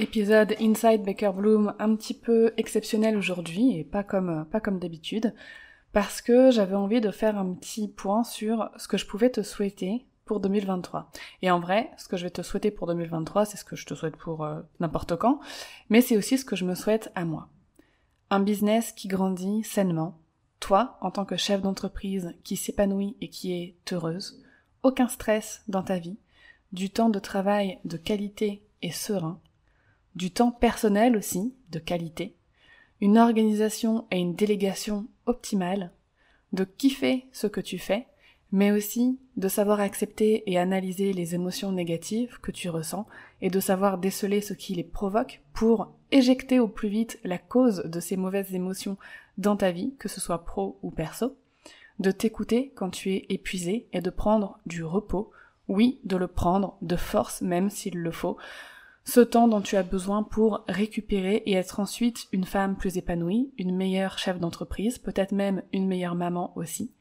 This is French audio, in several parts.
Épisode Inside Baker Bloom un petit peu exceptionnel aujourd'hui et pas comme, pas comme d'habitude parce que j'avais envie de faire un petit point sur ce que je pouvais te souhaiter pour 2023. Et en vrai, ce que je vais te souhaiter pour 2023, c'est ce que je te souhaite pour euh, n'importe quand, mais c'est aussi ce que je me souhaite à moi. Un business qui grandit sainement, toi en tant que chef d'entreprise qui s'épanouit et qui est heureuse, aucun stress dans ta vie, du temps de travail de qualité et serein, du temps personnel aussi, de qualité, une organisation et une délégation optimale, de kiffer ce que tu fais, mais aussi de savoir accepter et analyser les émotions négatives que tu ressens et de savoir déceler ce qui les provoque pour éjecter au plus vite la cause de ces mauvaises émotions dans ta vie, que ce soit pro ou perso, de t'écouter quand tu es épuisé et de prendre du repos, oui, de le prendre de force même s'il le faut, ce temps dont tu as besoin pour récupérer et être ensuite une femme plus épanouie, une meilleure chef d'entreprise, peut-être même une meilleure maman aussi,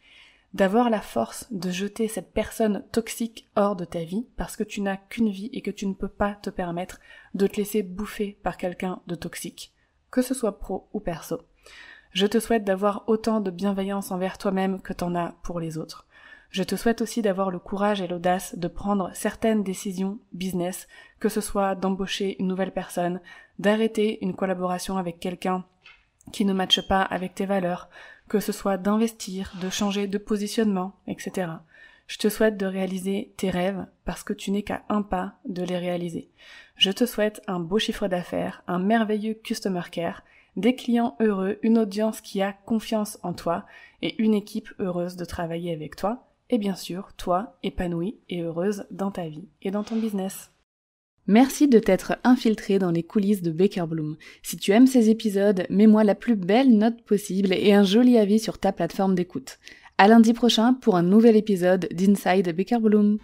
d'avoir la force de jeter cette personne toxique hors de ta vie parce que tu n'as qu'une vie et que tu ne peux pas te permettre de te laisser bouffer par quelqu'un de toxique, que ce soit pro ou perso. Je te souhaite d'avoir autant de bienveillance envers toi-même que t'en as pour les autres. Je te souhaite aussi d'avoir le courage et l'audace de prendre certaines décisions business, que ce soit d'embaucher une nouvelle personne, d'arrêter une collaboration avec quelqu'un qui ne matche pas avec tes valeurs, que ce soit d'investir, de changer de positionnement, etc. Je te souhaite de réaliser tes rêves parce que tu n'es qu'à un pas de les réaliser. Je te souhaite un beau chiffre d'affaires, un merveilleux customer care, des clients heureux, une audience qui a confiance en toi et une équipe heureuse de travailler avec toi et bien sûr, toi, épanouie et heureuse dans ta vie et dans ton business. Merci de t'être infiltré dans les coulisses de Baker Bloom. Si tu aimes ces épisodes, mets-moi la plus belle note possible et un joli avis sur ta plateforme d'écoute. À lundi prochain pour un nouvel épisode d'Inside Baker Bloom.